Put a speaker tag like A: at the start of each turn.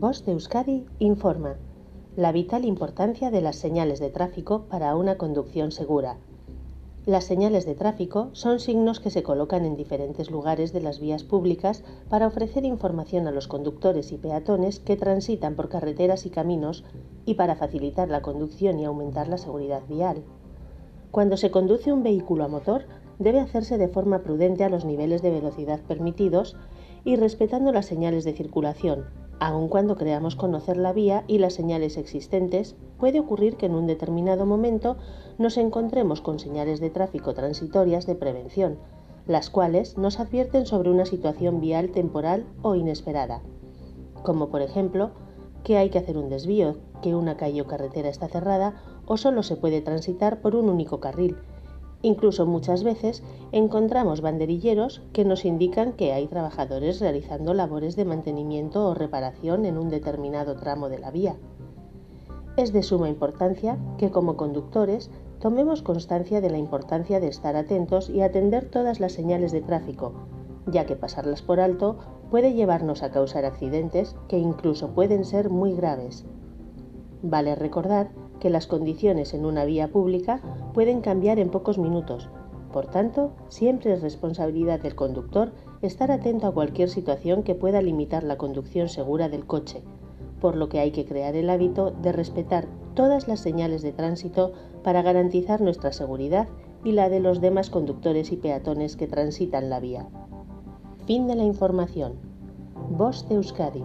A: Voz de Euskadi informa la vital importancia de las señales de tráfico para una conducción segura. Las señales de tráfico son signos que se colocan en diferentes lugares de las vías públicas para ofrecer información a los conductores y peatones que transitan por carreteras y caminos y para facilitar la conducción y aumentar la seguridad vial. Cuando se conduce un vehículo a motor, debe hacerse de forma prudente a los niveles de velocidad permitidos y respetando las señales de circulación, Aun cuando creamos conocer la vía y las señales existentes, puede ocurrir que en un determinado momento nos encontremos con señales de tráfico transitorias de prevención, las cuales nos advierten sobre una situación vial temporal o inesperada, como por ejemplo que hay que hacer un desvío, que una calle o carretera está cerrada o solo se puede transitar por un único carril, Incluso muchas veces encontramos banderilleros que nos indican que hay trabajadores realizando labores de mantenimiento o reparación en un determinado tramo de la vía. Es de suma importancia que como conductores tomemos constancia de la importancia de estar atentos y atender todas las señales de tráfico, ya que pasarlas por alto puede llevarnos a causar accidentes que incluso pueden ser muy graves. Vale recordar que las condiciones en una vía pública pueden cambiar en pocos minutos. Por tanto, siempre es responsabilidad del conductor estar atento a cualquier situación que pueda limitar la conducción segura del coche, por lo que hay que crear el hábito de respetar todas las señales de tránsito para garantizar nuestra seguridad y la de los demás conductores y peatones que transitan la vía. Fin de la información. Voz de Euskadi,